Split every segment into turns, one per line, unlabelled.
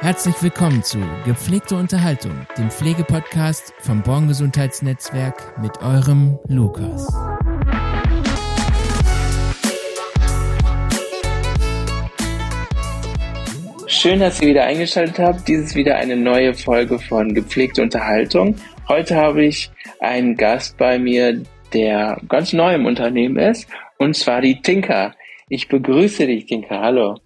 Herzlich willkommen zu Gepflegte Unterhaltung, dem Pflegepodcast vom Born Gesundheitsnetzwerk mit eurem Lukas.
Schön, dass ihr wieder eingeschaltet habt. Dies ist wieder eine neue Folge von Gepflegte Unterhaltung. Heute habe ich einen Gast bei mir, der ganz neu im Unternehmen ist, und zwar die Tinka. Ich begrüße dich, Tinka. Hallo.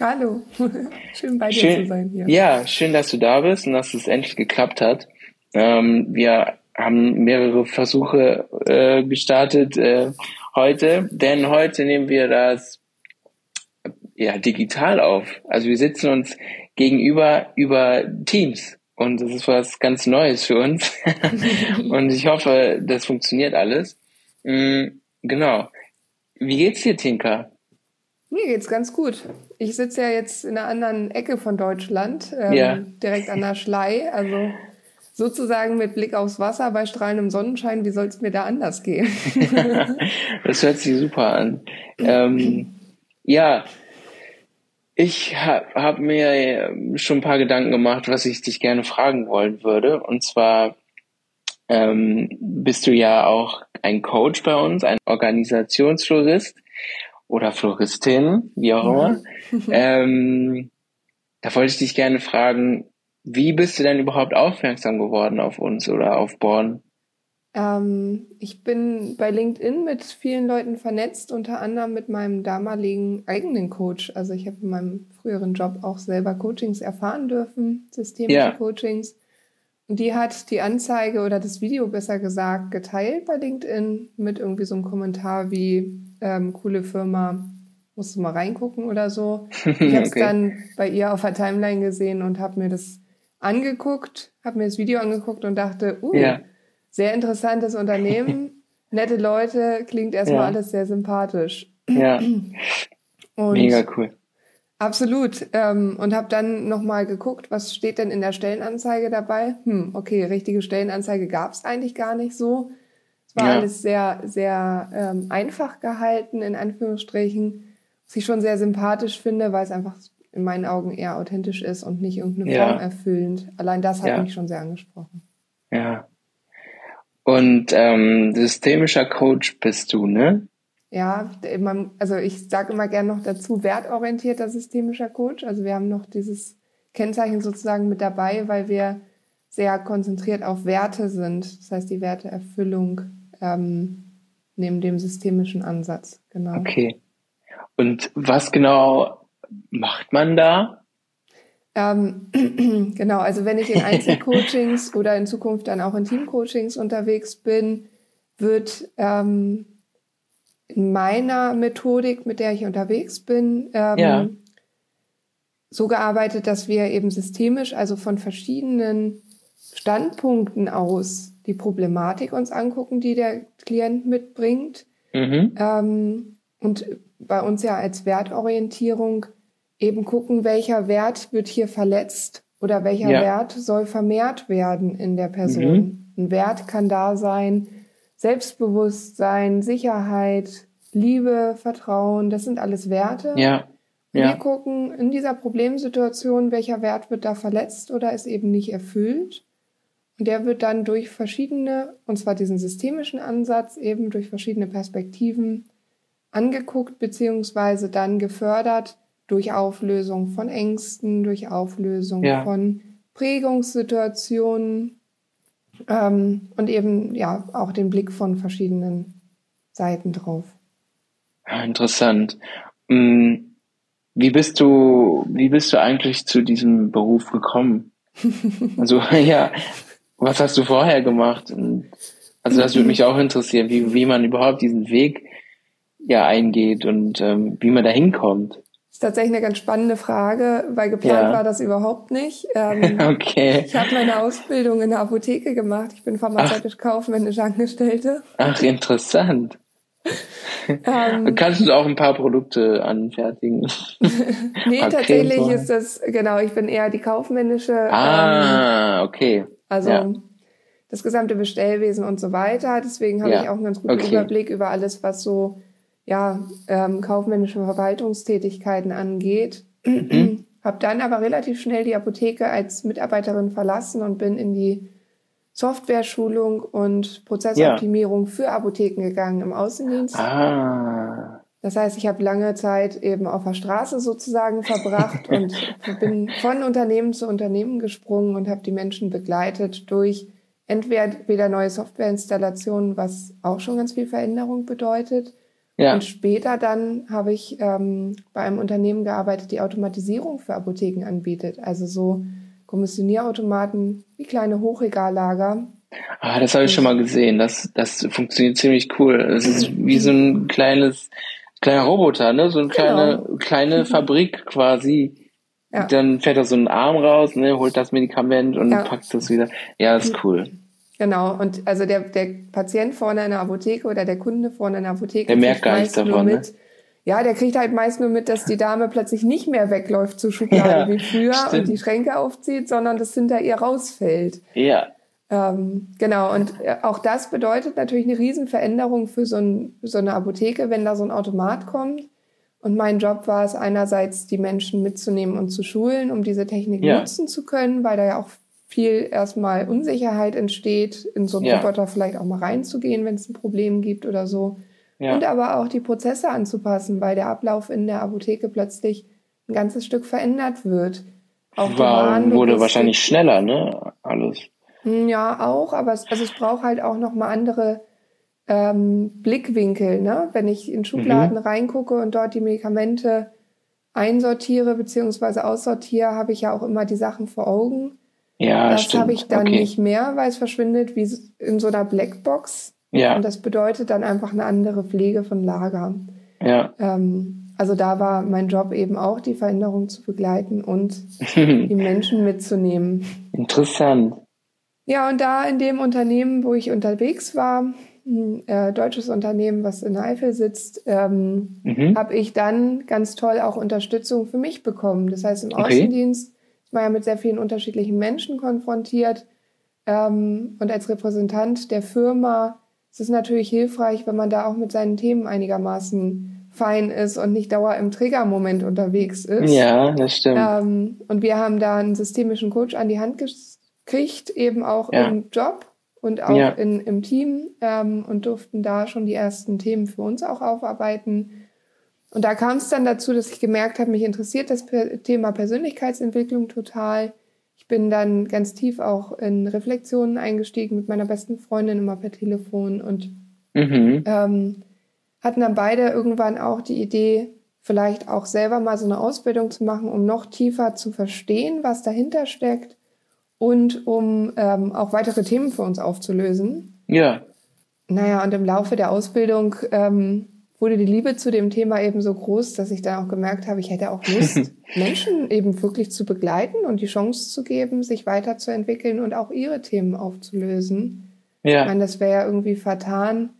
Hallo, schön bei dir
Schön,
zu sein hier.
ja, schön, dass du da bist und dass es endlich geklappt hat. Ähm, wir haben mehrere Versuche äh, gestartet äh, heute, denn heute nehmen wir das ja digital auf. Also wir sitzen uns gegenüber über Teams und das ist was ganz Neues für uns. und ich hoffe, das funktioniert alles. Mm, genau. Wie geht's dir, Tinka?
Mir geht's ganz gut. Ich sitze ja jetzt in einer anderen Ecke von Deutschland, ähm,
Ja.
direkt an der Schlei, also sozusagen mit Blick aufs Wasser bei strahlendem Sonnenschein. Wie soll es mir da anders gehen?
Das hört sich super an. Ähm, ja, ich habe hab mir ähm, schon ein paar Gedanken gemacht, was ich dich gerne fragen wollen würde. Und zwar ähm, bist du ja auch ein Coach bei uns, ein Organisationsflorist oder Floristin, wie auch immer. ähm, da wollte ich dich gerne fragen, wie bist du denn überhaupt aufmerksam geworden auf uns oder auf Born?
ähm, ich bin bei LinkedIn mit vielen Leuten vernetzt, unter anderem mit meinem damaligen eigenen Coach. Also ich habe in meinem früheren Job auch selber Coachings erfahren dürfen, systemische
Ja.
Coachings. Und die hat die Anzeige oder das Video besser gesagt geteilt bei LinkedIn mit irgendwie so einem Kommentar wie ähm, coole Firma, musst du mal reingucken oder so. Ich habe es
Okay.
dann bei ihr auf der Timeline gesehen und habe mir das angeguckt, habe mir das Video angeguckt und dachte, uh,
Ja.
sehr interessantes Unternehmen, nette Leute, klingt erstmal
Ja.
alles sehr sympathisch.
Ja,
Und
mega cool.
Absolut. Ähm, und habe dann nochmal geguckt, was steht denn in der Stellenanzeige dabei? Hm, okay, richtige Stellenanzeige gab es eigentlich gar nicht so. Es war
Ja.
alles sehr, sehr ähm, einfach gehalten, in Anführungsstrichen. Was ich schon sehr sympathisch finde, weil es einfach in meinen Augen eher authentisch ist und nicht irgendeine
Ja.
Form erfüllend. Allein das hat
Ja.
mich schon sehr angesprochen.
Ja. Und ähm, systemischer Coach bist du, ne?
Ja, also ich sage immer gern noch dazu, wertorientierter systemischer Coach. Also wir haben noch dieses Kennzeichen sozusagen mit dabei, weil wir sehr konzentriert auf Werte sind. Das heißt, die Werteerfüllung ähm, neben dem systemischen Ansatz. Genau.
Okay. Und was genau macht man da?
Ähm, genau, also wenn ich in Einzelcoachings oder in Zukunft dann auch in Teamcoachings unterwegs bin, wird ähm, in meiner Methodik, mit der ich unterwegs bin, ähm,
Ja.
so gearbeitet, dass wir eben systemisch, also von verschiedenen Standpunkten aus die Problematik uns angucken, die der Klient mitbringt.
Mhm.
Ähm, und bei uns ja als Wertorientierung eben gucken, welcher Wert wird hier verletzt oder welcher
Ja.
Wert soll vermehrt werden in der Person. Ein Wert kann da sein, Selbstbewusstsein, Sicherheit, Liebe, Vertrauen, das sind alles Werte.
Ja.
Wir
Ja.
gucken in dieser Problemsituation, welcher Wert wird da verletzt oder ist eben nicht erfüllt. Und der wird dann durch verschiedene, und zwar diesen systemischen Ansatz, eben durch verschiedene Perspektiven angeguckt, beziehungsweise dann gefördert durch Auflösung von Ängsten, durch Auflösung
Ja.
von Prägungssituationen ähm, und eben ja auch den Blick von verschiedenen Seiten drauf.
Ah, interessant. Mm, Wie bist du, wie bist du eigentlich zu diesem Beruf gekommen? Also, ja, was hast du vorher gemacht? Und, also, das würde mich auch interessieren, wie, wie man überhaupt diesen Weg ja eingeht und ähm, wie man da hinkommt.
Das ist tatsächlich eine ganz spannende Frage, weil geplant
Ja.
war das überhaupt nicht. Ähm,
Okay.
ich habe meine Ausbildung in der Apotheke gemacht. Ich bin pharmazeutisch-kaufmännische Angestellte.
Ach, interessant.
Ähm,
Kannst du auch ein paar Produkte anfertigen?
nee, tatsächlich ist das, genau, ich bin eher die kaufmännische, ähm,
Ah, okay.
Also
ja.
das gesamte Bestellwesen und so weiter. Deswegen habe
Ja,
ich auch einen ganz guten
okay.
Überblick über alles, was so ja, ähm, kaufmännische Verwaltungstätigkeiten angeht.
Mhm.
habe dann aber relativ schnell die Apotheke als Mitarbeiterin verlassen und bin in die Software-Schulung und Prozessoptimierung ja. für Apotheken gegangen im Außendienst. Ah. Das heißt, ich habe lange Zeit eben auf der Straße sozusagen verbracht und bin von Unternehmen zu Unternehmen gesprungen und habe die Menschen begleitet durch entweder neue Softwareinstallationen, was auch schon ganz viel Veränderung bedeutet. Ja. Und später dann habe ich ähm, bei einem Unternehmen gearbeitet, die Automatisierung für Apotheken anbietet. Also so Kommissionierautomaten wie kleine Hochregallager.
Ah, das habe ich schon mal gesehen. Das, das funktioniert ziemlich cool. Es ist wie so ein kleines, kleiner Roboter, ne? So eine kleine, genau. kleine Fabrik quasi. Ja. Dann fährt da so ein Arm raus, ne, holt das Medikament und ja. packt das wieder. Ja, das ist cool.
Genau, und also der, der Patient vorne in der Apotheke oder der Kunde vorne in der Apotheke,
der merkt gar nichts davon. Ne? Mit, ne?
Ja, der kriegt halt meist nur mit, dass die Dame plötzlich nicht mehr wegläuft zur Schublade ja, wie früher stimmt. und die Schränke aufzieht, sondern das hinter ihr rausfällt.
Ja.
Ähm, genau, und äh, auch das bedeutet natürlich eine Riesenveränderung für so, ein, so eine Apotheke, wenn da so ein Automat kommt. Und mein Job war es einerseits, die Menschen mitzunehmen und zu schulen, um diese Technik ja. nutzen zu können, weil da ja auch viel erstmal Unsicherheit entsteht, in so einen ja. Roboter vielleicht auch mal reinzugehen, wenn es ein Problem gibt oder so. Ja. Und aber auch die Prozesse anzupassen, weil der Ablauf in der Apotheke plötzlich ein ganzes Stück verändert wird.
Auch War, wurde wahrscheinlich schneller, ne? Alles.
Ja, auch, aber es, also es braucht halt auch nochmal andere ähm, Blickwinkel, ne? Wenn ich in Schubladen mhm. reingucke und dort die Medikamente einsortiere bzw. aussortiere, habe ich ja auch immer die Sachen vor Augen.
Ja,
das habe ich dann okay. nicht mehr, weil es verschwindet wie in so einer Blackbox. Ja. Und das bedeutet dann einfach eine andere Pflege von Lager.
Ja.
Ähm, also da war mein Job eben auch, die Veränderung zu begleiten und die Menschen mitzunehmen.
Interessant.
Ja, und da in dem Unternehmen, wo ich unterwegs war, ein äh, deutsches Unternehmen, was in Eifel sitzt, ähm, mhm. habe ich dann ganz toll auch Unterstützung für mich bekommen. Das heißt, im okay. Außendienst war ja mit sehr vielen unterschiedlichen Menschen konfrontiert. Ähm, und als Repräsentant der Firma es ist natürlich hilfreich, wenn man da auch mit seinen Themen einigermaßen fein ist und nicht dauer im Triggermoment unterwegs ist.
Ja, das stimmt.
Ähm, und wir haben da einen systemischen Coach an die Hand gekriegt, eben auch ja. im Job und auch ja. in, im Team ähm, und durften da schon die ersten Themen für uns auch aufarbeiten. Und da kam es dann dazu, dass ich gemerkt habe, mich interessiert das Thema Persönlichkeitsentwicklung total bin dann ganz tief auch in Reflexionen eingestiegen mit meiner besten Freundin immer per Telefon und mhm. ähm, hatten dann beide irgendwann auch die Idee, vielleicht auch selber mal so eine Ausbildung zu machen, um noch tiefer zu verstehen, was dahinter steckt und um ähm, auch weitere Themen für uns aufzulösen.
Ja.
Naja, und im Laufe der Ausbildung ähm, wurde die Liebe zu dem Thema eben so groß, dass ich dann auch gemerkt habe, ich hätte auch Lust, Menschen eben wirklich zu begleiten und die Chance zu geben, sich weiterzuentwickeln und auch ihre Themen aufzulösen. Ja. Ich meine, das wäre ja irgendwie vertan,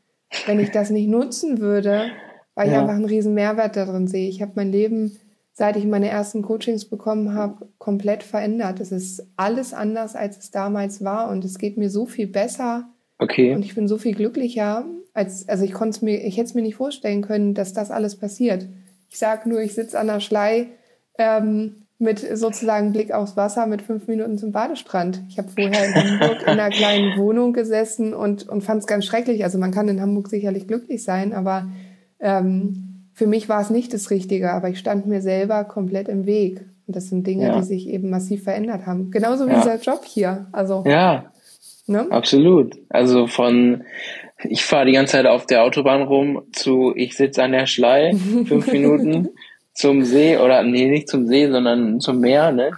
wenn ich das nicht nutzen würde, weil ja. ich einfach einen riesen Mehrwert darin sehe. Ich habe mein Leben, seit ich meine ersten Coachings bekommen habe, komplett verändert. Es ist alles anders, als es damals war und es geht mir so viel besser.
Okay.
Und ich bin so viel glücklicher als, also ich konnte mir, ich hätte es mir nicht vorstellen können, dass das alles passiert. Ich sage nur, ich sitze an der Schlei ähm, mit sozusagen Blick aufs Wasser mit fünf Minuten zum Badestrand. Ich habe vorher in Hamburg in einer kleinen Wohnung gesessen und, und fand es ganz schrecklich. Also man kann in Hamburg sicherlich glücklich sein, aber ähm, für mich war es nicht das Richtige. Aber ich stand mir selber komplett im Weg. Und das sind Dinge, ja. die sich eben massiv verändert haben. Genauso wie ja. dieser Job hier. Also
ja, ne? absolut. Also von ich fahre die ganze Zeit auf der Autobahn rum zu, ich sitze an der Schlei, fünf Minuten zum See oder nee, nicht zum See, sondern zum Meer, ne?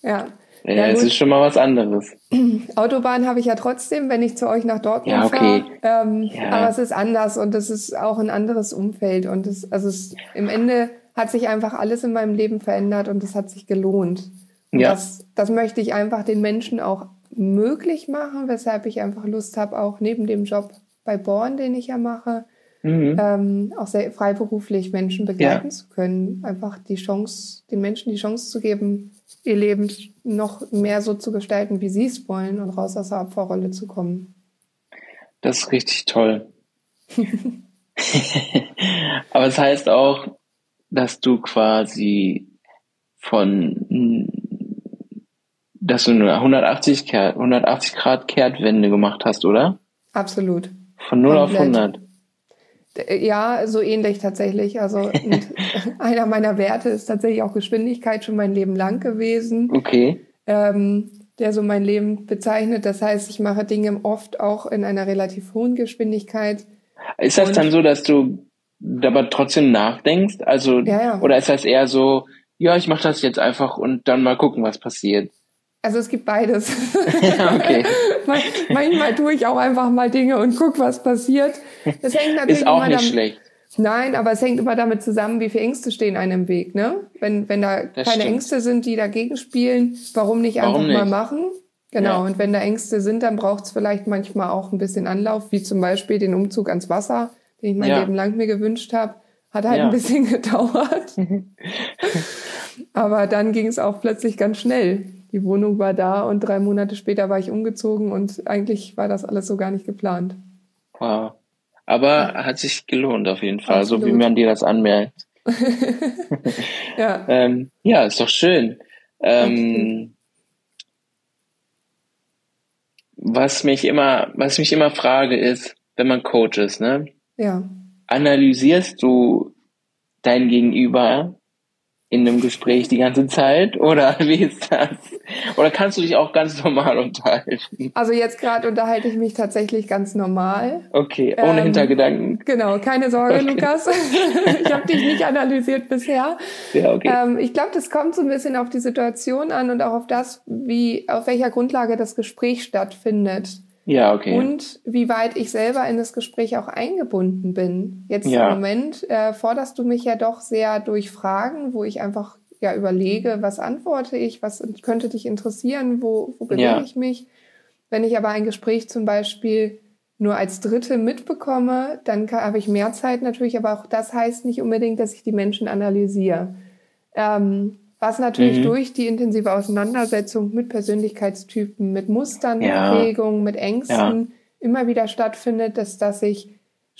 Ja.
Ja, ja es ist schon mal was anderes.
Autobahn habe ich ja trotzdem, wenn ich zu euch nach Dortmund ja, okay. fahre. Ähm, ja. Aber es ist anders und es ist auch ein anderes Umfeld. Und es, also es, im Ende hat sich einfach alles in meinem Leben verändert und es hat sich gelohnt. Und ja. das, das möchte ich einfach den Menschen auch möglich machen, weshalb ich einfach Lust habe, auch neben dem Job bei Born, den ich ja mache, mhm. ähm, auch sehr freiberuflich Menschen begleiten ja. zu können. Einfach die Chance, den Menschen die Chance zu geben, ihr Leben noch mehr so zu gestalten, wie sie es wollen und raus aus der Opferrolle zu kommen.
Das ist richtig toll. Aber es das heißt auch, dass du quasi von, dass du eine 180, Kehr, 180 Grad Kehrtwende gemacht hast, oder?
Absolut.
Von 0 Komplett. auf 100.
Ja, so ähnlich tatsächlich. Also einer meiner Werte ist tatsächlich auch Geschwindigkeit schon mein Leben lang gewesen.
Okay.
Ähm, der so mein Leben bezeichnet. Das heißt, ich mache Dinge oft auch in einer relativ hohen Geschwindigkeit.
Ist das Und dann so, dass du aber trotzdem nachdenkst? Also,
ja, ja.
oder ist das eher so, ja, ich mache das jetzt einfach und dann mal gucken, was passiert?
Also es gibt beides.
Okay.
Manchmal tue ich auch einfach mal Dinge und guck, was passiert.
Das hängt natürlich Ist auch nicht damit, schlecht.
Nein, aber es hängt immer damit zusammen, wie viele Ängste stehen einem im Weg. Ne? Wenn, wenn da das keine stimmt. Ängste sind, die dagegen spielen, warum nicht warum einfach nicht? mal machen? Genau, ja. und wenn da Ängste sind, dann braucht es vielleicht manchmal auch ein bisschen Anlauf, wie zum Beispiel den Umzug ans Wasser, den ich mein ja. Leben lang mir gewünscht habe. Hat halt ja. ein bisschen gedauert. aber dann ging es auch plötzlich ganz schnell. Die Wohnung war da und drei Monate später war ich umgezogen und eigentlich war das alles so gar nicht geplant.
Wow. Aber hat sich gelohnt auf jeden Fall, Absolut. so wie man dir das anmerkt. ja. ähm, ja, ist doch schön. Ähm, was mich immer, was mich immer frage ist, wenn man Coach ist, ne?
Ja.
Analysierst du dein Gegenüber in einem Gespräch die ganze Zeit oder wie ist das? Oder kannst du dich auch ganz normal unterhalten?
Also jetzt gerade unterhalte ich mich tatsächlich ganz normal.
Okay, ohne ähm, Hintergedanken.
Genau, keine Sorge, okay. Lukas. ich habe dich nicht analysiert bisher.
Ja, okay.
Ähm, ich glaube, das kommt so ein bisschen auf die Situation an und auch auf das, wie auf welcher Grundlage das Gespräch stattfindet.
Ja, okay.
Und wie weit ich selber in das Gespräch auch eingebunden bin. Jetzt ja. im Moment äh, forderst du mich ja doch sehr durch Fragen, wo ich einfach ja überlege, was antworte ich, was könnte dich interessieren, wo, wo bewege ja. ich mich. Wenn ich aber ein Gespräch zum Beispiel nur als Dritte mitbekomme, dann habe ich mehr Zeit natürlich, aber auch das heißt nicht unbedingt, dass ich die Menschen analysiere. Ähm, was natürlich mhm. durch die intensive Auseinandersetzung mit Persönlichkeitstypen, mit Mustern, ja. mit Prägungen, mit Ängsten ja. immer wieder stattfindet, dass, dass ich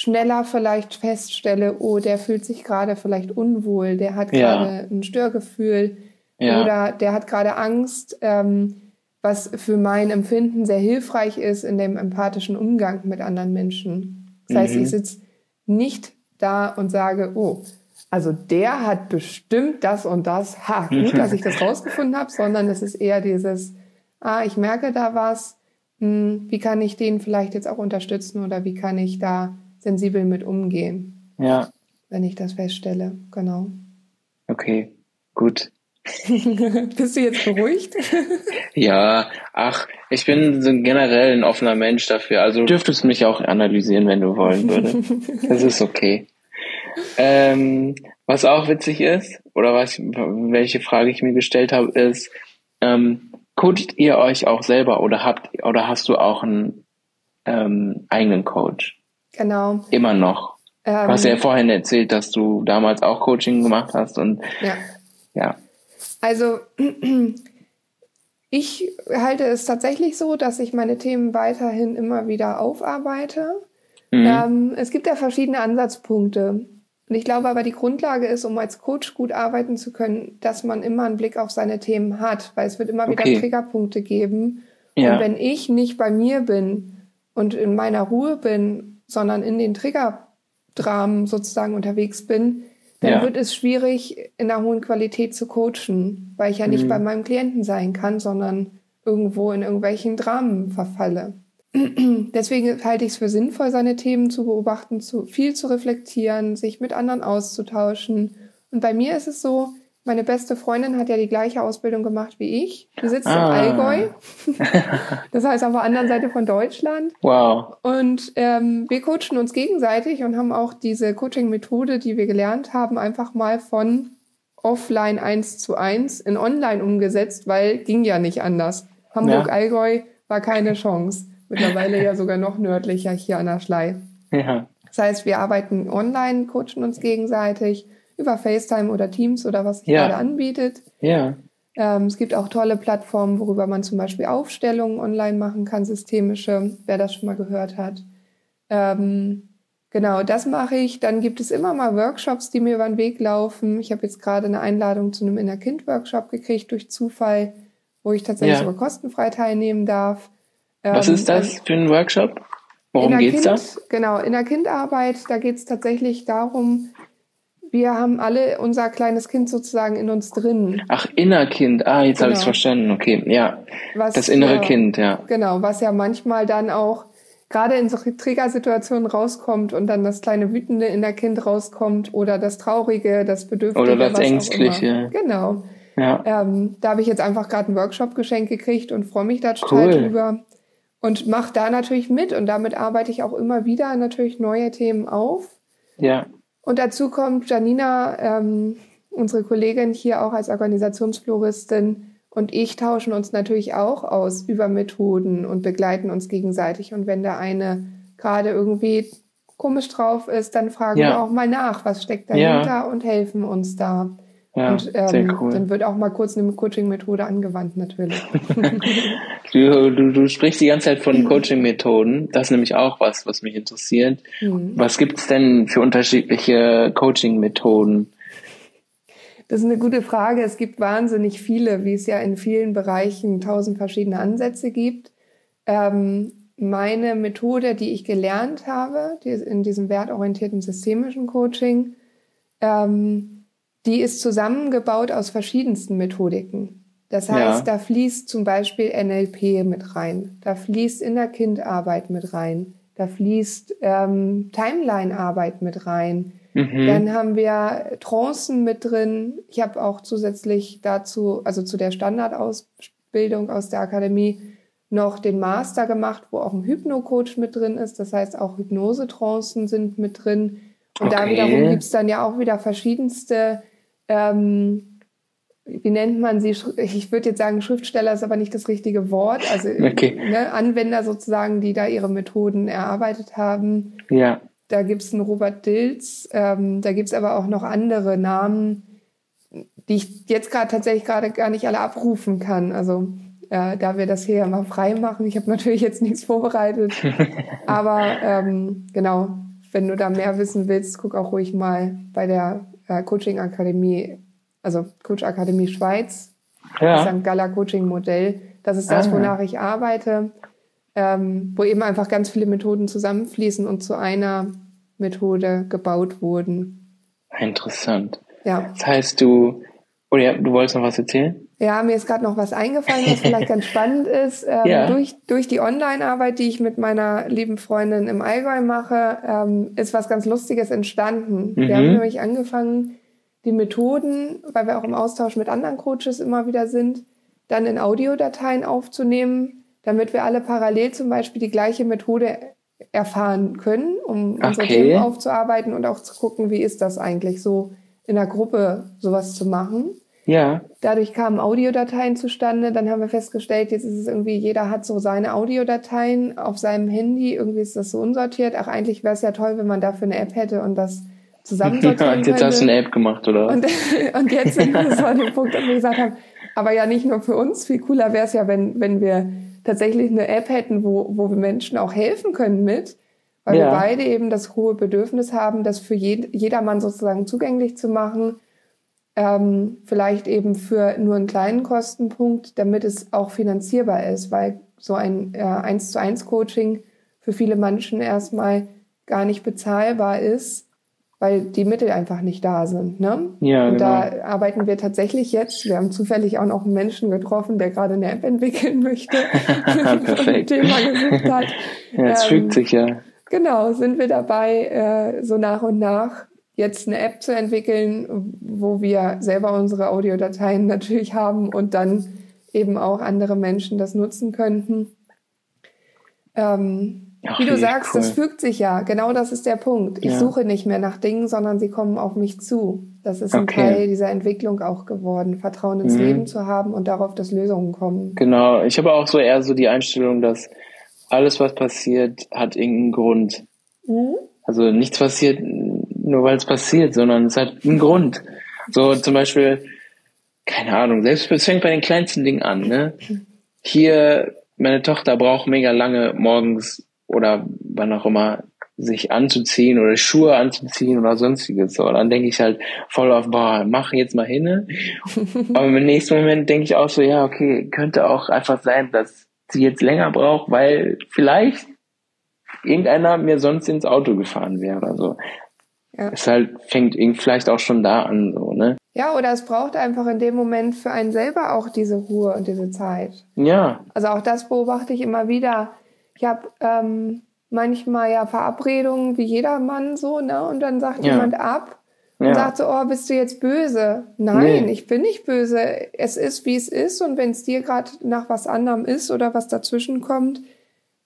schneller vielleicht feststelle, oh, der fühlt sich gerade vielleicht unwohl, der hat gerade ja. ein Störgefühl oder der hat gerade Angst, ähm, was für mein Empfinden sehr hilfreich ist in dem empathischen Umgang mit anderen Menschen. Das mhm. heißt, ich mhm. sitze nicht da und sage, oh, also der hat bestimmt das und das. Ha, gut, dass ich das rausgefunden habe, sondern es ist eher dieses, ah, ich merke da was, hm, wie kann ich den vielleicht jetzt auch unterstützen oder wie kann ich da sensibel mit umgehen?
Ja.
Wenn ich das feststelle, genau.
Okay, gut.
Bist du jetzt beruhigt?
ja, ach, ich bin so generell ein offener Mensch dafür. Also dürftest mich auch analysieren, wenn du wollen würdest. Das ist okay. Ähm, was auch witzig ist, oder was, welche Frage ich mir gestellt habe, ist, ähm, coacht ihr euch auch selber oder habt oder hast du auch einen ähm, eigenen Coach?
Genau.
Immer noch. Ähm, du hast ja vorhin erzählt, dass du damals auch Coaching gemacht hast und
ja.
ja.
Also ich halte es tatsächlich so, dass ich meine Themen weiterhin immer wieder aufarbeite. Mhm. Ähm, es gibt ja verschiedene Ansatzpunkte. Und ich glaube aber, die Grundlage ist, um als Coach gut arbeiten zu können, dass man immer einen Blick auf seine Themen hat, weil es wird immer wieder okay. Triggerpunkte geben. Ja. Und wenn ich nicht bei mir bin und in meiner Ruhe bin, sondern in den Triggerdramen sozusagen unterwegs bin, dann ja. wird es schwierig, in einer hohen Qualität zu coachen, weil ich ja nicht mhm. bei meinem Klienten sein kann, sondern irgendwo in irgendwelchen Dramen verfalle. Deswegen halte ich es für sinnvoll, seine Themen zu beobachten, zu, viel zu reflektieren, sich mit anderen auszutauschen. Und bei mir ist es so, meine beste Freundin hat ja die gleiche Ausbildung gemacht wie ich. Die sitzt ah. im Allgäu. das heißt auf der anderen Seite von Deutschland.
Wow.
Und ähm, wir coachen uns gegenseitig und haben auch diese Coaching-Methode, die wir gelernt haben, einfach mal von offline eins zu eins in online umgesetzt, weil ging ja nicht anders. Hamburg-Allgäu war keine Chance mittlerweile ja sogar noch nördlicher hier an der Schlei.
Ja.
Das heißt, wir arbeiten online, coachen uns gegenseitig über FaceTime oder Teams oder was sich
ja.
gerade anbietet.
Ja.
Ähm, es gibt auch tolle Plattformen, worüber man zum Beispiel Aufstellungen online machen kann, systemische, wer das schon mal gehört hat. Ähm, Genau, das mache ich. Dann gibt es immer mal Workshops, die mir über den Weg laufen. Ich habe jetzt gerade eine Einladung zu einem Inner-Kind-Workshop gekriegt durch Zufall, wo ich tatsächlich ja. sogar kostenfrei teilnehmen darf.
Was ähm, ist das für ein Workshop? Worum geht's da?
Genau, Inner-Kind-Arbeit, da geht es tatsächlich darum, wir haben alle unser kleines Kind sozusagen in uns drin.
Ach, Innerkind. Ah, jetzt genau. habe ich es verstanden. Okay, ja. Was, das innere ja, Kind, ja.
Genau, was ja manchmal dann auch gerade in solche Trägersituationen rauskommt und dann das kleine Wütende in der Kind rauskommt oder das Traurige, das Bedürftige.
Oder das Ängstliche.
Genau. Ja. Ähm, da habe ich jetzt einfach gerade ein Workshop geschenkt gekriegt und freue mich da total cool. drüber. Und mache da natürlich mit und damit arbeite ich auch immer wieder natürlich neue Themen auf.
Ja.
Und dazu kommt Janina, ähm, unsere Kollegin hier auch als Organisationsfloristin und ich tauschen uns natürlich auch aus über Methoden und begleiten uns gegenseitig. Und wenn der eine gerade irgendwie komisch drauf ist, dann fragen ja. wir auch mal nach, was steckt dahinter ja. und helfen uns da. Ja, und ähm, cool. dann wird auch mal kurz eine Coaching-Methode angewandt, natürlich.
du, du, du sprichst die ganze Zeit von Coaching-Methoden. Das ist nämlich auch was, was mich interessiert. Mhm. Was gibt es denn für unterschiedliche Coaching-Methoden?
Das ist eine gute Frage. Es gibt wahnsinnig viele, wie es ja in vielen Bereichen tausend verschiedene Ansätze gibt. Ähm, meine Methode, die ich gelernt habe, die ist in diesem wertorientierten systemischen Coaching, ähm, die ist zusammengebaut aus verschiedensten Methodiken. Das heißt, ja. da fließt zum Beispiel NLP mit rein, da fließt Innerkindarbeit mit rein, da fließt ähm, Timeline-Arbeit mit rein. Mhm. Dann haben wir Trancen mit drin. Ich habe auch zusätzlich dazu, also zu der Standardausbildung aus der Akademie, noch den Master gemacht, wo auch ein Hypno-Coach mit drin ist. Das heißt, auch Hypnose-Trancen sind mit drin. Und okay. da wiederum gibt's dann ja auch wieder verschiedenste ähm, wie nennt man sie? Ich würde jetzt sagen, Schriftsteller ist aber nicht das richtige Wort. Also okay. ne, Anwender sozusagen, die da ihre Methoden erarbeitet haben.
Ja.
Da gibt es einen Robert Dilz, ähm, da gibt es aber auch noch andere Namen, die ich jetzt gerade tatsächlich gerade gar nicht alle abrufen kann. Also äh, da wir das hier ja mal frei machen, ich habe natürlich jetzt nichts vorbereitet. aber ähm, genau, wenn du da mehr wissen willst, guck auch ruhig mal bei der äh, Coaching Akademie, also Coach Akademie Schweiz, ja. St. Gala Coaching Modell. Das ist das, ah. wonach ich arbeite, ähm, wo eben einfach ganz viele Methoden zusammenfließen und zu einer Methode gebaut wurden.
Interessant.
Ja.
Das heißt, du, oder du wolltest noch was erzählen?
Ja, mir ist gerade noch was eingefallen, was vielleicht ganz spannend ist. Ähm, ja. durch, durch die Online-Arbeit, die ich mit meiner lieben Freundin im Allgäu mache, ähm, ist was ganz Lustiges entstanden. Mhm. Wir haben nämlich angefangen, die Methoden, weil wir auch im Austausch mit anderen Coaches immer wieder sind, dann in Audiodateien aufzunehmen, damit wir alle parallel zum Beispiel die gleiche Methode erfahren können, um okay. unsere Themen aufzuarbeiten und auch zu gucken, wie ist das eigentlich so in der Gruppe sowas zu machen.
Ja.
Dadurch kamen Audiodateien zustande. Dann haben wir festgestellt, jetzt ist es irgendwie, jeder hat so seine Audiodateien auf seinem Handy. Irgendwie ist das so unsortiert. Ach, eigentlich wäre es ja toll, wenn man dafür eine App hätte und das zusammensortieren ja,
und jetzt hast du eine App gemacht, oder?
Und, und jetzt sind wir so an dem Punkt, dass wir gesagt haben, aber ja nicht nur für uns. Viel cooler wäre es ja, wenn, wenn wir tatsächlich eine App hätten, wo, wo wir Menschen auch helfen können mit. Weil ja. wir beide eben das hohe Bedürfnis haben, das für jed jedermann sozusagen zugänglich zu machen ähm, vielleicht eben für nur einen kleinen Kostenpunkt, damit es auch finanzierbar ist, weil so ein äh, 1 zu 1 Coaching für viele Menschen erstmal gar nicht bezahlbar ist, weil die Mittel einfach nicht da sind. Ne?
Ja,
Und
genau.
da arbeiten wir tatsächlich jetzt. Wir haben zufällig auch noch einen Menschen getroffen, der gerade eine App entwickeln möchte.
Perfekt.
Thema gesucht hat.
Ja, es ähm, fügt sich ja.
Genau, sind wir dabei, äh, so nach und nach jetzt eine App zu entwickeln, wo wir selber unsere Audiodateien natürlich haben und dann eben auch andere Menschen das nutzen könnten. Ähm, Ach, wie du sagst, cool. das fügt sich ja. Genau das ist der Punkt. Ich ja. suche nicht mehr nach Dingen, sondern sie kommen auf mich zu. Das ist ein okay. Teil dieser Entwicklung auch geworden, Vertrauen ins mhm. Leben zu haben und darauf, dass Lösungen kommen.
Genau. Ich habe auch so eher so die Einstellung, dass alles, was passiert, hat irgendeinen Grund. Mhm. Also nichts passiert nur weil es passiert, sondern es hat einen Grund. So zum Beispiel, keine Ahnung, selbst es fängt bei den kleinsten Dingen an, ne? Hier, meine Tochter braucht mega lange morgens oder wann auch immer sich anzuziehen oder Schuhe anzuziehen oder sonstiges. So, dann denke ich halt voll auf, boah, mach jetzt mal hin. Aber im nächsten Moment denke ich auch so, ja, okay, könnte auch einfach sein, dass sie jetzt länger braucht, weil vielleicht irgendeiner mir sonst ins Auto gefahren wäre oder so. Ja. Es halt fängt vielleicht auch schon da an, so, ne?
Ja, oder es braucht einfach in dem Moment für einen selber auch diese Ruhe und diese Zeit.
Ja.
Also auch das beobachte ich immer wieder. Ich habe ähm, manchmal ja Verabredungen wie jeder Mann so, ne? Und dann sagt ja. jemand ab und ja. sagt so, oh, bist du jetzt böse? Nein, nee. ich bin nicht böse. Es ist, wie es ist. Und wenn es dir gerade nach was anderem ist oder was dazwischen kommt,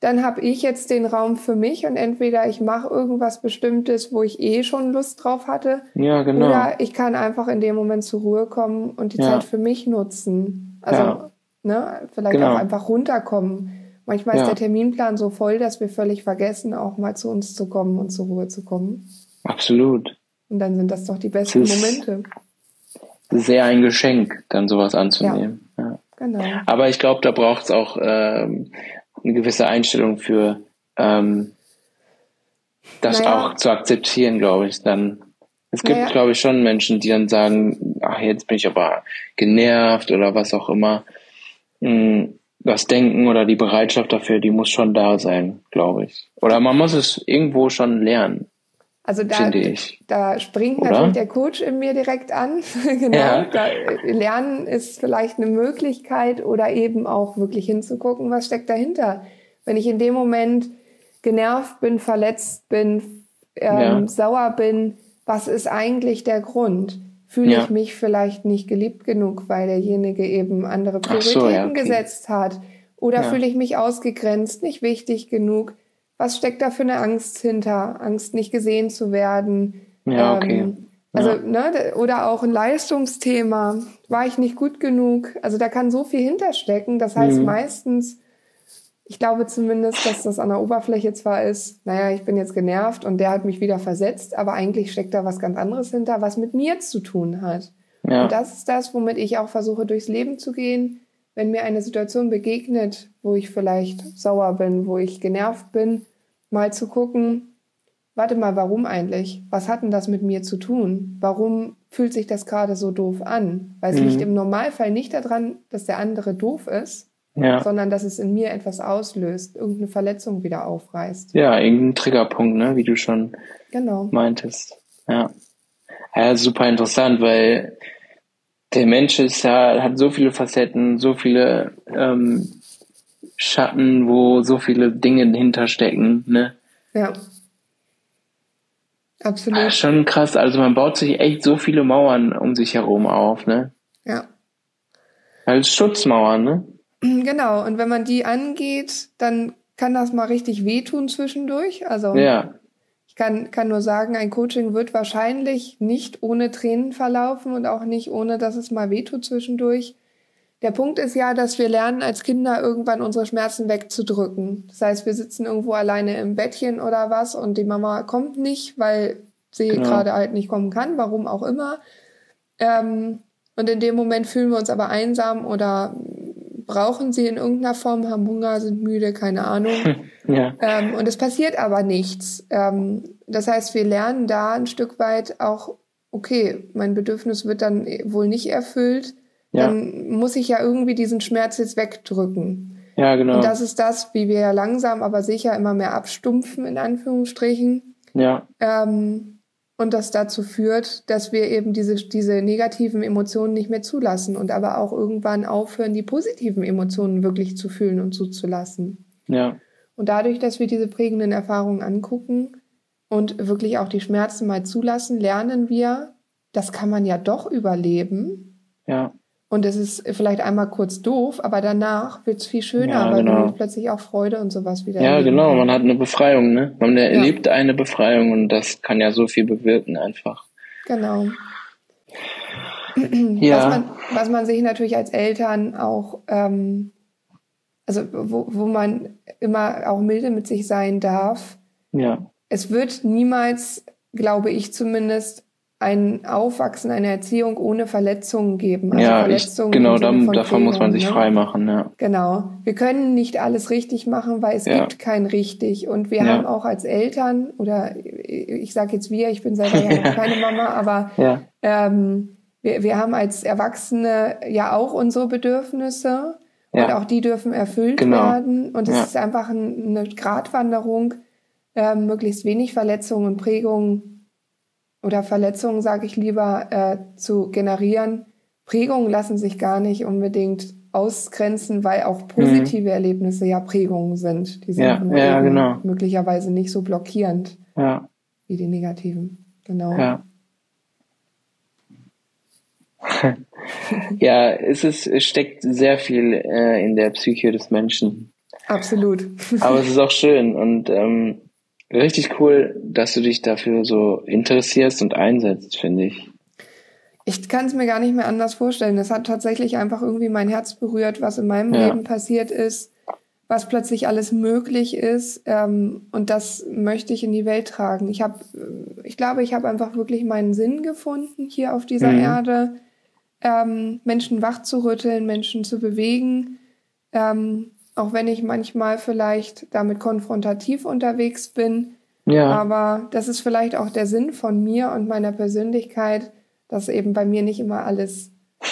dann habe ich jetzt den Raum für mich und entweder ich mache irgendwas Bestimmtes, wo ich eh schon Lust drauf hatte,
ja, genau.
oder ich kann einfach in dem Moment zur Ruhe kommen und die ja. Zeit für mich nutzen. Also ja. ne, vielleicht genau. auch einfach runterkommen. Manchmal ist der Terminplan so voll, dass wir völlig vergessen, auch mal zu uns zu kommen und zur Ruhe zu kommen.
Absolut.
Und dann sind das doch die besten Momente.
Sehr ein Geschenk, dann sowas anzunehmen. Ja.
Genau.
Aber ich glaube, da braucht es auch ähm, eine gewisse Einstellung für ähm, das naja. auch zu akzeptieren, glaube ich, dann. Es gibt, naja. glaube ich, schon Menschen, die dann sagen, ach, jetzt bin ich aber genervt oder was auch immer. Hm, das Denken oder die Bereitschaft dafür, die muss schon da sein, glaube ich. Oder man muss es irgendwo schon lernen.
Also da, da springt Oder? natürlich der Coach in mir direkt an. genau. Ja. Da, Lernen ist vielleicht eine Möglichkeit oder eben auch wirklich hinzugucken, was steckt dahinter. Wenn ich in dem Moment genervt bin, verletzt bin, ähm, ja. sauer bin, was ist eigentlich der Grund? Fühle ja. ich mich vielleicht nicht geliebt genug, weil derjenige eben andere Prioritäten so, okay. gesetzt hat? Oder fühle ich mich ausgegrenzt, nicht wichtig genug? Was steckt da für eine Angst hinter? Angst, nicht gesehen zu werden.
Ja, okay. Ähm,
also, ja. ne, oder auch ein Leistungsthema. War ich nicht gut genug? Also da kann so viel hinterstecken. Das heißt mhm. meistens, ich glaube zumindest, dass das an der Oberfläche zwar ist, naja, ich bin jetzt genervt und der hat mich wieder versetzt, aber eigentlich steckt da was ganz anderes hinter, was mit mir zu tun hat. Ja. Und das ist das, womit ich auch versuche, durchs Leben zu gehen, wenn mir eine Situation begegnet, wo ich vielleicht sauer bin, wo ich genervt bin, mal zu gucken, warte mal, warum eigentlich? Was hat denn das mit mir zu tun? Warum fühlt sich das gerade so doof an? Weil es mhm. liegt im Normalfall nicht daran, dass der andere doof ist, ja. sondern dass es in mir etwas auslöst, irgendeine Verletzung wieder aufreißt.
Ja, irgendein Triggerpunkt, ne, wie du schon
genau.
meintest. Ja. ja, super interessant, weil der Mensch ist ja, hat so viele Facetten, so viele ähm, Schatten, wo so viele Dinge hinterstecken, ne?
Ja. Absolut. Ja,
schon krass. Also man baut sich echt so viele Mauern um sich herum auf, ne?
Ja.
Als Schutzmauern, ne?
Genau. Und wenn man die angeht, dann kann das mal richtig wehtun zwischendurch. Also
ja
kann, kann nur sagen, ein Coaching wird wahrscheinlich nicht ohne Tränen verlaufen und auch nicht ohne, dass es mal wehtut zwischendurch. Der Punkt ist ja, dass wir lernen, als Kinder irgendwann unsere Schmerzen wegzudrücken. Das heißt, wir sitzen irgendwo alleine im Bettchen oder was und die Mama kommt nicht, weil sie genau. gerade halt nicht kommen kann, warum auch immer. Ähm, und in dem Moment fühlen wir uns aber einsam oder brauchen sie in irgendeiner Form, haben Hunger, sind müde, keine Ahnung.
Ja.
Ähm, und es passiert aber nichts. Ähm, das heißt, wir lernen da ein Stück weit auch, okay, mein Bedürfnis wird dann wohl nicht erfüllt. Ja. Dann muss ich ja irgendwie diesen Schmerz jetzt wegdrücken.
Ja, genau.
Und das ist das, wie wir ja langsam, aber sicher immer mehr abstumpfen, in Anführungsstrichen.
Ja.
Ähm, und das dazu führt, dass wir eben diese, diese negativen Emotionen nicht mehr zulassen und aber auch irgendwann aufhören, die positiven Emotionen wirklich zu fühlen und zuzulassen.
Ja.
Und dadurch, dass wir diese prägenden Erfahrungen angucken und wirklich auch die Schmerzen mal zulassen, lernen wir, das kann man ja doch überleben.
Ja.
Und es ist vielleicht einmal kurz doof, aber danach wird es viel schöner, ja, weil genau. man plötzlich auch Freude und sowas wieder
Ja, genau, kann. man hat eine Befreiung, ne? Man erlebt ja. eine Befreiung und das kann ja so viel bewirken einfach.
Genau.
ja.
Was man, was man sich natürlich als Eltern auch, ähm, also wo, wo man immer auch milde mit sich sein darf.
Ja.
Es wird niemals, glaube ich zumindest, ein Aufwachsen, eine Erziehung ohne Verletzungen geben.
Also ja, Verletzungen ich, genau, dann, davon muss man sich ne? frei machen. Ja.
Genau. Wir können nicht alles richtig machen, weil es ja. gibt kein richtig. Und wir ja. haben auch als Eltern, oder ich sage jetzt wir, ich bin selber ja noch keine Mama, aber ähm, wir, wir haben als Erwachsene ja auch unsere Bedürfnisse und auch die dürfen erfüllt genau. werden. Und es ist einfach eine Gratwanderung, äh, möglichst wenig Verletzungen und Prägungen oder Verletzungen, sage ich lieber, äh, zu generieren. Prägungen lassen sich gar nicht unbedingt ausgrenzen, weil auch positive mhm. Erlebnisse ja Prägungen sind. Die sind
ja, ja, genau.
möglicherweise nicht so blockierend
ja.
wie die negativen. Genau.
Ja. ja, es ist, es steckt sehr viel äh, in der Psyche des Menschen.
Absolut.
Aber es ist auch schön und ähm, Richtig cool, dass du dich dafür so interessierst und einsetzt, finde ich.
Ich kann es mir gar nicht mehr anders vorstellen. Es hat tatsächlich einfach irgendwie mein Herz berührt, was in meinem ja. Leben passiert ist, was plötzlich alles möglich ist. Ähm, und das möchte ich in die Welt tragen. Ich habe, ich glaube, ich habe einfach wirklich meinen Sinn gefunden hier auf dieser mhm. Erde, ähm, Menschen wach zu rütteln, Menschen zu bewegen. Ähm, auch wenn ich manchmal vielleicht damit konfrontativ unterwegs bin. Ja. Aber das ist vielleicht auch der Sinn von mir und meiner Persönlichkeit, dass eben bei mir nicht immer alles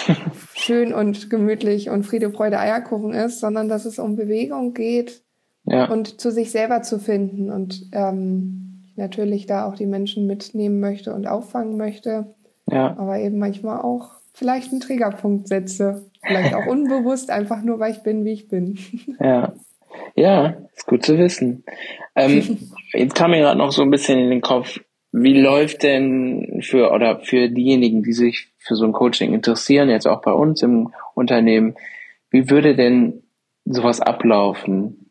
schön und gemütlich und Friede, Freude, Eierkuchen ist, sondern dass es um Bewegung geht ja. und zu sich selber zu finden und ähm, natürlich da auch die Menschen mitnehmen möchte und auffangen möchte. Ja. Aber eben manchmal auch vielleicht einen Triggerpunkt setze. Vielleicht auch unbewusst, einfach nur, weil ich bin, wie ich bin.
Ja. Ja, ist gut zu wissen. Ähm, jetzt kam mir gerade noch so ein bisschen in den Kopf, wie läuft denn für oder für diejenigen, die sich für so ein Coaching interessieren, jetzt auch bei uns im Unternehmen, wie würde denn sowas ablaufen?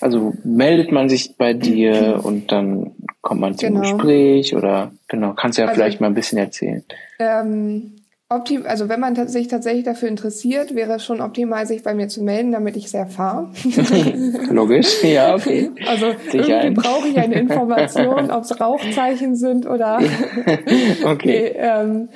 Also meldet man sich bei dir und dann kommt man zum genau. Gespräch oder genau, kannst du ja also, vielleicht mal ein bisschen erzählen.
Ähm, optim also wenn man sich tatsächlich dafür interessiert, wäre es schon optimal, sich bei mir zu melden, damit ich es erfahre.
Logisch, ja, okay.
Also Sicher irgendwie brauche ich eine Information, ob es Rauchzeichen sind oder
okay.
nee, ähm,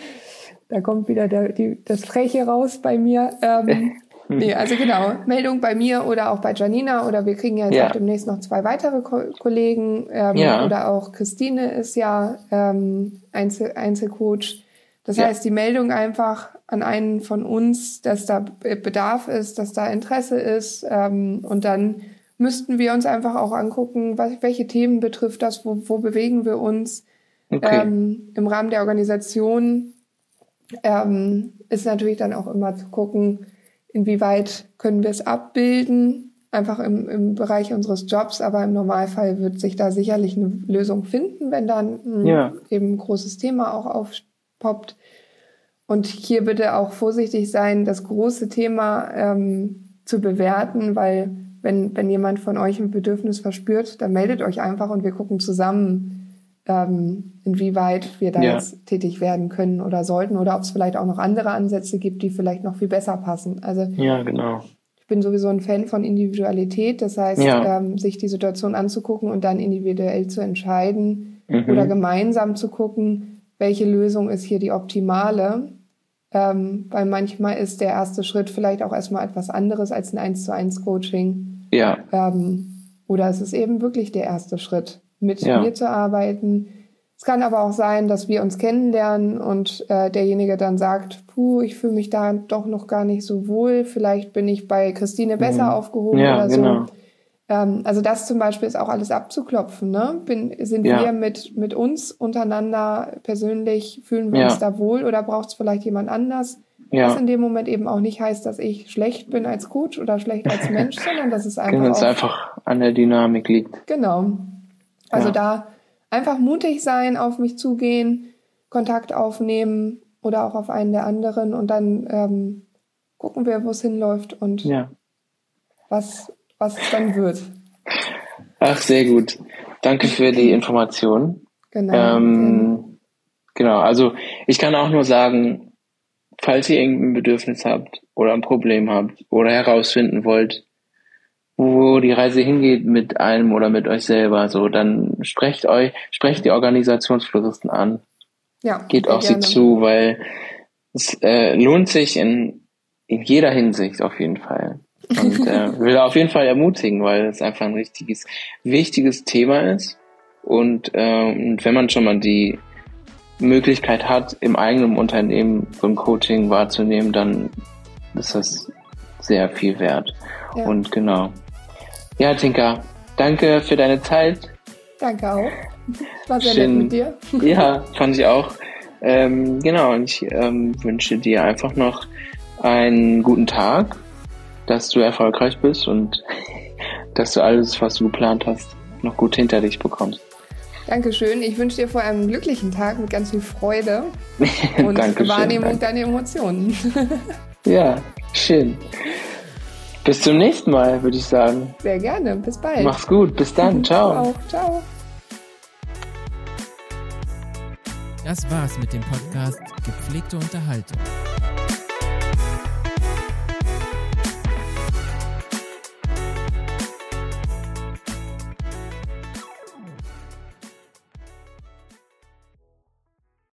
da kommt wieder der, die, das Freche raus bei mir. Ähm, nee, also genau, Meldung bei mir oder auch bei Janina oder wir kriegen ja jetzt ja. auch demnächst noch zwei weitere Ko Kollegen ähm, ja. oder auch Christine ist ja ähm, Einzel Einzelcoach. Das ja. heißt, die Meldung einfach an einen von uns, dass da Bedarf ist, dass da Interesse ist. Ähm, und dann müssten wir uns einfach auch angucken, was, welche Themen betrifft das, wo, wo bewegen wir uns. Okay. Ähm, Im Rahmen der Organisation ähm, ist natürlich dann auch immer zu gucken, inwieweit können wir es abbilden, einfach im, im Bereich unseres Jobs, aber im Normalfall wird sich da sicherlich eine Lösung finden, wenn dann ein, ja. eben ein großes Thema auch aufpoppt. Und hier bitte auch vorsichtig sein, das große Thema ähm, zu bewerten, weil wenn, wenn jemand von euch ein Bedürfnis verspürt, dann meldet euch einfach und wir gucken zusammen, ähm, inwieweit wir da ja. jetzt tätig werden können oder sollten oder ob es vielleicht auch noch andere Ansätze gibt, die vielleicht noch viel besser passen. Also
ja, genau.
Ich bin sowieso ein Fan von Individualität, das heißt, ja. ähm, sich die Situation anzugucken und dann individuell zu entscheiden mhm. oder gemeinsam zu gucken, welche Lösung ist hier die optimale ähm, weil manchmal ist der erste Schritt vielleicht auch erstmal etwas anderes als ein 1 zu 1 Coaching.
Ja.
Ähm, oder es ist eben wirklich der erste Schritt, mit ja. mir zu arbeiten. Es kann aber auch sein, dass wir uns kennenlernen und äh, derjenige dann sagt, puh, ich fühle mich da doch noch gar nicht so wohl, vielleicht bin ich bei Christine besser mhm. aufgehoben ja, oder so. Genau. Ähm, also das zum Beispiel ist auch alles abzuklopfen. Ne? Bin, sind ja. wir mit, mit uns untereinander persönlich, fühlen wir ja. uns da wohl oder braucht es vielleicht jemand anders? Ja. Was in dem Moment eben auch nicht heißt, dass ich schlecht bin als Coach oder schlecht als Mensch, sondern dass es einfach,
auch, einfach an der Dynamik liegt.
Genau. Also da einfach mutig sein, auf mich zugehen, Kontakt aufnehmen oder auch auf einen der anderen und dann ähm, gucken wir, wo es hinläuft und
ja.
was was es dann wird.
Ach, sehr gut. Danke für die Information.
Genau.
Ähm, genau, also ich kann auch nur sagen, falls ihr irgendein Bedürfnis habt oder ein Problem habt oder herausfinden wollt, wo die Reise hingeht mit einem oder mit euch selber, so, dann sprecht euch, sprecht die Organisationsfloristen an. ja, geht auf gerne. sie zu, weil es äh, lohnt sich in, in jeder Hinsicht auf jeden Fall. Und äh, will auf jeden Fall ermutigen, weil es einfach ein richtiges, wichtiges Thema ist. Und, äh, und wenn man schon mal die Möglichkeit hat, im eigenen Unternehmen so ein Coaching wahrzunehmen, dann ist das sehr viel wert. Ja. Und genau. Ja, Tinka, danke für deine Zeit.
Danke auch. War sehr Schön. nett mit dir.
Ja, fand ich auch. Ähm, genau, und ich ähm, wünsche dir einfach noch einen guten Tag, dass du erfolgreich bist und dass du alles, was du geplant hast, noch gut hinter dich bekommst.
Dankeschön. Ich wünsche dir vor allem einen glücklichen Tag mit ganz viel Freude und Dankeschön, Wahrnehmung danke. deiner Emotionen.
ja, schön. Bis zum nächsten Mal, würde ich sagen.
Sehr gerne. Bis bald.
Mach's gut. Bis dann. Ciao.
auch. Ciao.
Das war's mit dem Podcast Gepflegte Unterhaltung.